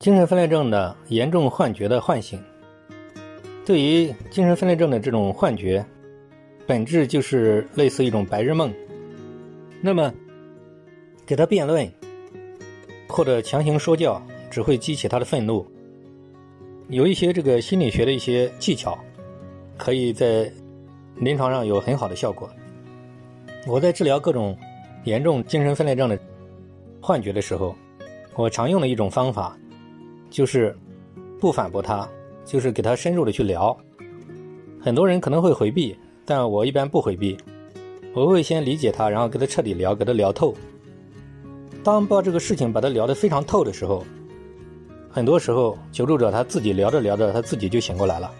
精神分裂症的严重幻觉的唤醒，对于精神分裂症的这种幻觉，本质就是类似一种白日梦。那么，给他辩论或者强行说教，只会激起他的愤怒。有一些这个心理学的一些技巧，可以在临床上有很好的效果。我在治疗各种严重精神分裂症的幻觉的时候，我常用的一种方法。就是不反驳他，就是给他深入的去聊。很多人可能会回避，但我一般不回避，我会先理解他，然后跟他彻底聊，给他聊透。当把这个事情把他聊得非常透的时候，很多时候求助者他自己聊着聊着，他自己就醒过来了，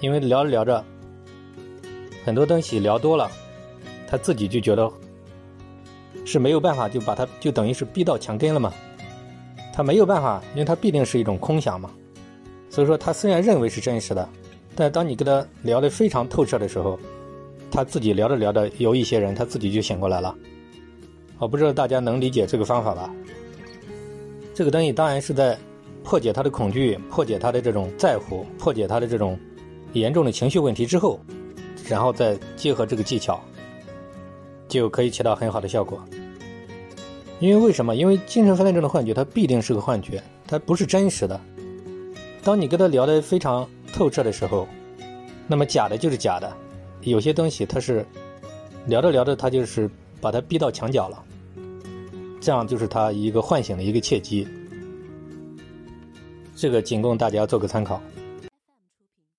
因为聊着聊着，很多东西聊多了，他自己就觉得是没有办法，就把他就等于是逼到墙根了嘛。他没有办法，因为他必定是一种空想嘛。所以说，他虽然认为是真实的，但当你跟他聊得非常透彻的时候，他自己聊着聊着，有一些人他自己就醒过来了。我不知道大家能理解这个方法吧？这个东西当然是在破解他的恐惧、破解他的这种在乎、破解他的这种严重的情绪问题之后，然后再结合这个技巧，就可以起到很好的效果。因为为什么？因为精神分裂症的幻觉，它必定是个幻觉，它不是真实的。当你跟他聊得非常透彻的时候，那么假的就是假的。有些东西它是聊着聊着，他就是把他逼到墙角了，这样就是他一个唤醒的一个契机。这个仅供大家做个参考。